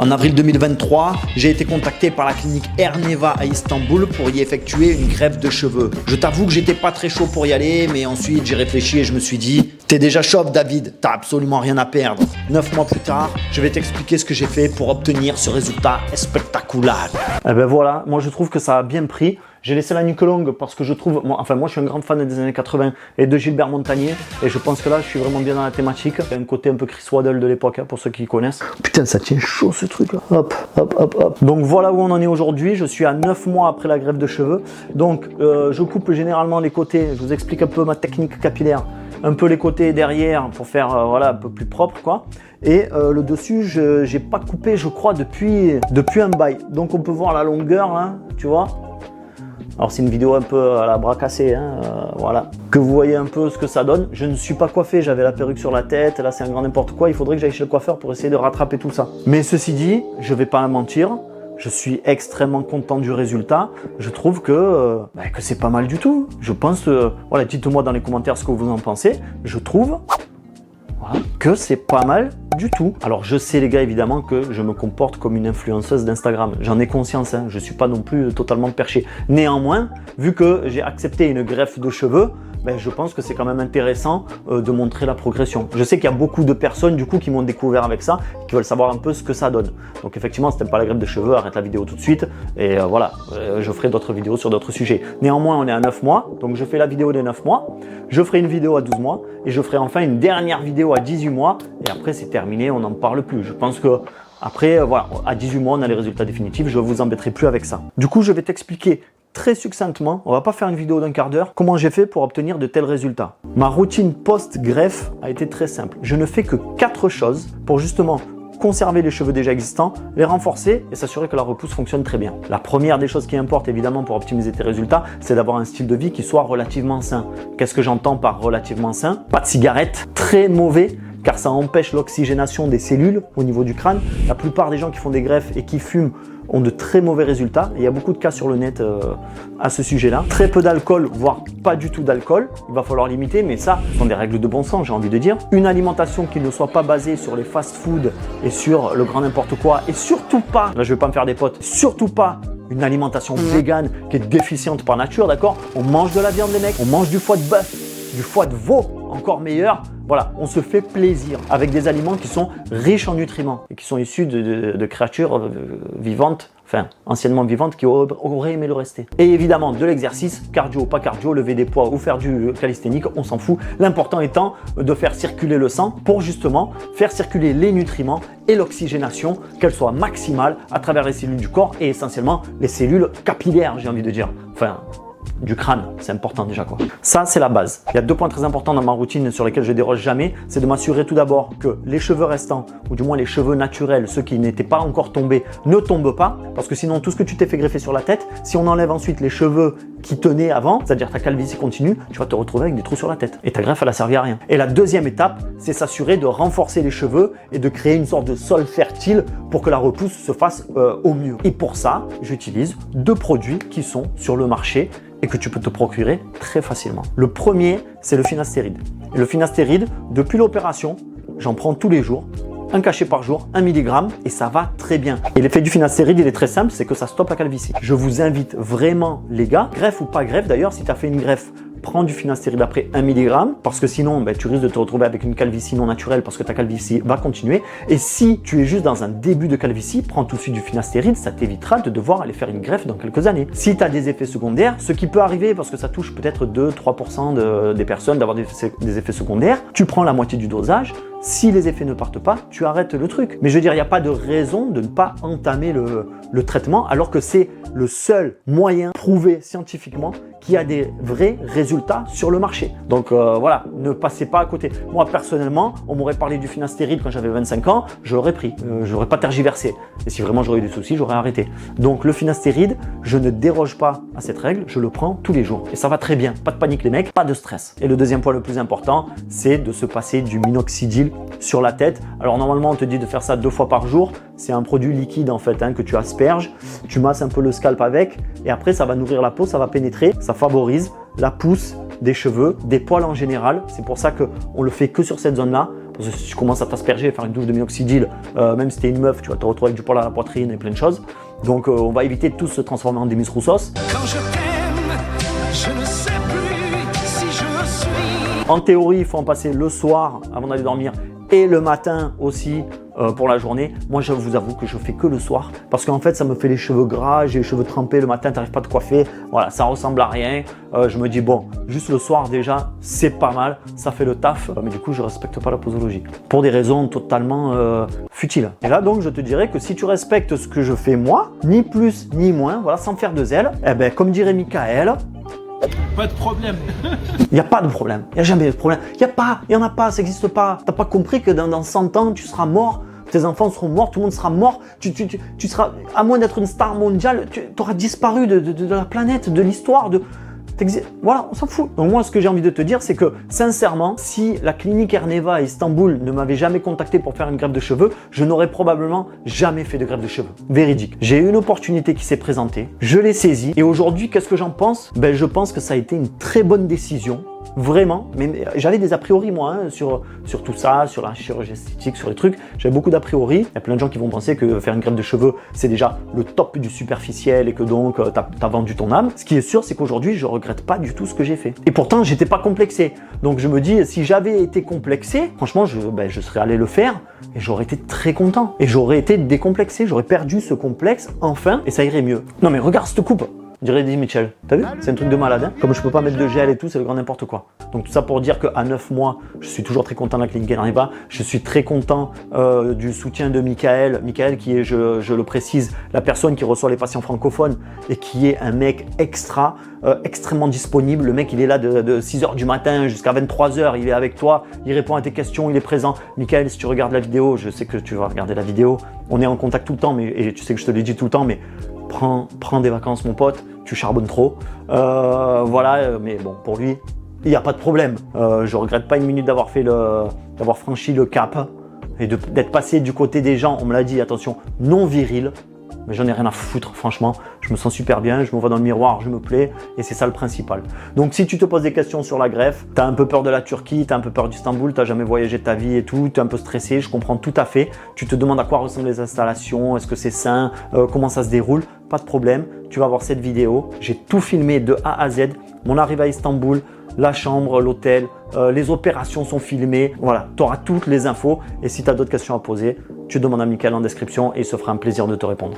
En avril 2023, j'ai été contacté par la clinique Erneva à Istanbul pour y effectuer une greffe de cheveux. Je t'avoue que j'étais pas très chaud pour y aller, mais ensuite j'ai réfléchi et je me suis dit T'es déjà chauve, David, t'as absolument rien à perdre. Neuf mois plus tard, je vais t'expliquer ce que j'ai fait pour obtenir ce résultat spectaculaire. Eh ben voilà, moi je trouve que ça a bien pris. J'ai laissé la nuque longue parce que je trouve, moi, enfin moi je suis un grand fan des années 80 et de Gilbert Montagnier et je pense que là je suis vraiment bien dans la thématique. Il y a un côté un peu Chris Waddle de l'époque hein, pour ceux qui connaissent. Putain ça tient chaud ce truc là. Hop, hop, hop, hop. Donc voilà où on en est aujourd'hui. Je suis à 9 mois après la greffe de cheveux. Donc euh, je coupe généralement les côtés. Je vous explique un peu ma technique capillaire. Un peu les côtés derrière pour faire euh, voilà un peu plus propre quoi. Et euh, le dessus, je n'ai pas coupé, je crois, depuis, depuis un bail. Donc on peut voir la longueur, là, tu vois. Alors c'est une vidéo un peu à la bras cassé, hein, euh, voilà. Que vous voyez un peu ce que ça donne. Je ne suis pas coiffé, j'avais la perruque sur la tête, là c'est un grand n'importe quoi. Il faudrait que j'aille chez le coiffeur pour essayer de rattraper tout ça. Mais ceci dit, je vais pas mentir, je suis extrêmement content du résultat. Je trouve que, euh, bah, que c'est pas mal du tout. Je pense, euh, voilà, dites-moi dans les commentaires ce que vous en pensez. Je trouve que c'est pas mal du tout. Alors je sais les gars évidemment que je me comporte comme une influenceuse d'Instagram. J'en ai conscience, hein. je suis pas non plus totalement perché. Néanmoins, vu que j'ai accepté une greffe de cheveux, ben, je pense que c'est quand même intéressant euh, de montrer la progression. Je sais qu'il y a beaucoup de personnes du coup qui m'ont découvert avec ça, qui veulent savoir un peu ce que ça donne. Donc effectivement, si t'aimes pas la greffe de cheveux, arrête la vidéo tout de suite et euh, voilà, euh, je ferai d'autres vidéos sur d'autres sujets. Néanmoins, on est à 9 mois, donc je fais la vidéo des 9 mois, je ferai une vidéo à 12 mois et je ferai enfin une dernière vidéo à 18 mois et après c'est terminé, on n'en parle plus. Je pense que après, voilà, à 18 mois, on a les résultats définitifs. Je ne vous embêterai plus avec ça. Du coup, je vais t'expliquer très succinctement, on va pas faire une vidéo d'un quart d'heure, comment j'ai fait pour obtenir de tels résultats. Ma routine post-greffe a été très simple. Je ne fais que quatre choses pour justement conserver les cheveux déjà existants, les renforcer et s'assurer que la repousse fonctionne très bien. La première des choses qui importe évidemment pour optimiser tes résultats, c'est d'avoir un style de vie qui soit relativement sain. Qu'est-ce que j'entends par relativement sain? Pas de cigarette, très mauvais car ça empêche l'oxygénation des cellules au niveau du crâne. La plupart des gens qui font des greffes et qui fument ont de très mauvais résultats. il y a beaucoup de cas sur le net euh, à ce sujet-là. Très peu d'alcool, voire pas du tout d'alcool. Il va falloir limiter, mais ça, ce sont des règles de bon sens, j'ai envie de dire. Une alimentation qui ne soit pas basée sur les fast-foods et sur le grand n'importe quoi, et surtout pas, là je vais pas me faire des potes, surtout pas une alimentation mmh. végane qui est déficiente par nature, d'accord? On mange de la viande, les mecs, on mange du foie de bœuf, du foie de veau, encore meilleur. Voilà, on se fait plaisir avec des aliments qui sont riches en nutriments et qui sont issus de, créatures euh, vivantes, enfin anciennement vivantes, qui auraient aimé le rester. Et évidemment, de l'exercice, cardio, pas cardio, lever des poids ou faire du calisthénique, on s'en fout. L'important étant de faire circuler le sang pour justement faire circuler les nutriments et l'oxygénation, qu'elle soit maximale à travers les cellules du corps et essentiellement les cellules capillaires, j'ai envie de dire. Enfin, du crâne. C'est important déjà quoi. Ça, c'est la base. Il y a deux points très importants dans ma routine sur lesquels je déroge jamais. C'est de m'assurer tout d'abord que les cheveux restants, ou du moins les cheveux naturels, ceux qui n'étaient pas encore tombés, ne tombent pas. Parce que sinon, tout ce que tu t'es fait greffer sur la tête, si on enlève ensuite les cheveux qui tenaient avant, c'est-à-dire ta calvitie continue, tu vas te retrouver avec des trous sur la tête. Et ta greffe, elle a servi à rien. Et la deuxième étape, c'est s'assurer de renforcer les cheveux et de créer une sorte de sol fertile pour que la repousse se fasse euh, au mieux. Et pour ça, j'utilise deux produits qui sont sur le marché et que tu peux te procurer très facilement. Le premier, c'est le finastéride. Et le finastéride, depuis l'opération, j'en prends tous les jours un cachet par jour, un milligramme, et ça va très bien. Et l'effet du finastéride, il est très simple, c'est que ça stoppe la calvitie. Je vous invite vraiment, les gars, greffe ou pas greffe d'ailleurs, si tu as fait une greffe prends du finastéride après 1 mg parce que sinon ben, tu risques de te retrouver avec une calvitie non naturelle parce que ta calvitie va continuer. Et si tu es juste dans un début de calvitie, prends tout de suite du finastéride, ça t'évitera de devoir aller faire une greffe dans quelques années. Si tu as des effets secondaires, ce qui peut arriver parce que ça touche peut-être 2-3% des personnes d'avoir des, des effets secondaires, tu prends la moitié du dosage, si les effets ne partent pas, tu arrêtes le truc. Mais je veux dire, il n'y a pas de raison de ne pas entamer le, traitement alors que c'est le seul moyen prouvé scientifiquement qui a des vrais résultats sur le marché. Donc euh, voilà, ne passez pas à côté. Moi personnellement, on m'aurait parlé du finastéride quand j'avais 25 ans, je l'aurais pris, euh, je n'aurais pas tergiversé. Et si vraiment j'aurais eu des soucis, j'aurais arrêté. Donc le finastéride, je ne déroge pas à cette règle, je le prends tous les jours. Et ça va très bien, pas de panique les mecs, pas de stress. Et le deuxième point le plus important, c'est de se passer du minoxidil sur la tête. Alors normalement on te dit de faire ça deux fois par jour, c'est un produit liquide en fait hein, que tu asperges, tu masses un peu le scalp avec et après ça va nourrir la peau, ça va pénétrer, ça favorise la pousse des cheveux, des poils en général. C'est pour ça qu'on le fait que sur cette zone-là Parce que si tu commences à t'asperger, faire une douche de minoxidil, euh, même si t'es une meuf, tu vas te retrouver avec du poil à la poitrine et plein de choses. Donc euh, on va éviter de tous se transformer en Demis En théorie, il faut en passer le soir avant d'aller dormir et le matin aussi euh, pour la journée. Moi, je vous avoue que je fais que le soir parce qu'en fait, ça me fait les cheveux gras, j'ai les cheveux trempés le matin, t'arrives pas à te coiffer. Voilà, ça ressemble à rien. Euh, je me dis, bon, juste le soir déjà, c'est pas mal, ça fait le taf. Euh, mais du coup, je respecte pas la posologie pour des raisons totalement futiles. Et là, donc, je te dirais que si tu respectes ce que je fais moi, ni plus ni moins, voilà, sans faire de zèle, eh ben, comme dirait Michael, Pas de problème. il n'y a pas de problème. Il n'y a jamais de problème. Il n'y a pas, il n'y en a pas, ça n'existe pas. T'as pas compris que dans, dans 100 ans, tu seras mort, tes enfants seront morts, tout le monde sera mort. Tu, tu, tu, tu seras, à moins d'être une star mondiale, tu auras disparu de, de- de la planète, de l'histoire, de. Voilà, on s'en fout. Donc moi, ce que j'ai envie de te dire, c'est que sincèrement, si la clinique Erneva à Istanbul ne m'avait jamais contacté pour faire une greffe de cheveux, je n'aurais probablement jamais fait de greffe de cheveux. Véridique. J'ai eu une opportunité qui s'est présentée, je l'ai saisie, et aujourd'hui, qu'est-ce que j'en pense? Ben, je pense que ça a été une très bonne décision. Vraiment, mais j'avais des a priori moi hein, sur, sur tout ça, sur la chirurgie esthétique, sur les trucs. J'avais beaucoup d'a priori. Il y a plein de gens qui vont penser que faire une greffe de cheveux, c'est déjà le top du superficiel et que donc euh, t'as as vendu ton âme. Ce qui est sûr, c'est qu'aujourd'hui, je regrette pas du tout ce que j'ai fait. Et pourtant, j'étais pas complexé. Donc je me dis, si j'avais été complexé, franchement, je, ben, je serais allé le faire et j'aurais été très content. Et j'aurais été décomplexé, j'aurais perdu ce complexe enfin et ça irait mieux. Non mais regarde cette coupe dirait Eddie Mitchell. T'as vu C'est un truc de malade. Hein Comme je peux pas mettre de gel et tout, c'est le grand n'importe quoi. Donc tout ça pour dire qu'à 9 mois, je suis toujours très content de la clinique Erneva. Je suis très content euh, du soutien de Michael. Michael qui est, je, le précise, la personne qui reçoit les patients francophones et qui est un mec extra, euh, extrêmement disponible. Le mec, il est là de, de 6h du matin jusqu'à 23h. Il est avec toi, il répond à tes questions, il est présent. Michael, si tu regardes la vidéo, je sais que tu vas regarder la vidéo. On est en contact tout le temps, et tu sais que je te l'ai dit tout le temps, mais prends, des vacances, mon pote, tu charbonnes trop. Euh, voilà, euh, mais bon, pour lui, il n'y a pas de problème. Euh, je regrette pas une minute d'avoir fait le, d'avoir franchi le cap et d'être passé du côté des gens, on me l'a dit, attention, non viril. Mais j'en ai rien à foutre, franchement. Je me sens super bien, je me vois dans le miroir, je me plais, et c'est ça le principal. Donc si tu te poses des questions sur la greffe, tu as un peu peur de la Turquie, tu as un peu peur d'Istanbul, tu jamais voyagé de ta vie et tout, tu es un peu stressé, je comprends tout à fait. Tu te demandes à quoi ressemblent les installations, est-ce que c'est sain, euh, comment ça se déroule, pas de problème. Tu vas voir cette vidéo, j'ai tout filmé de A à Z. Mon arrivée à Istanbul, la chambre, l'hôtel, euh, les opérations sont filmées. Voilà, tu auras toutes les infos. Et si tu as d'autres questions à poser, tu demandes à Michael en description et il se fera un plaisir de te répondre.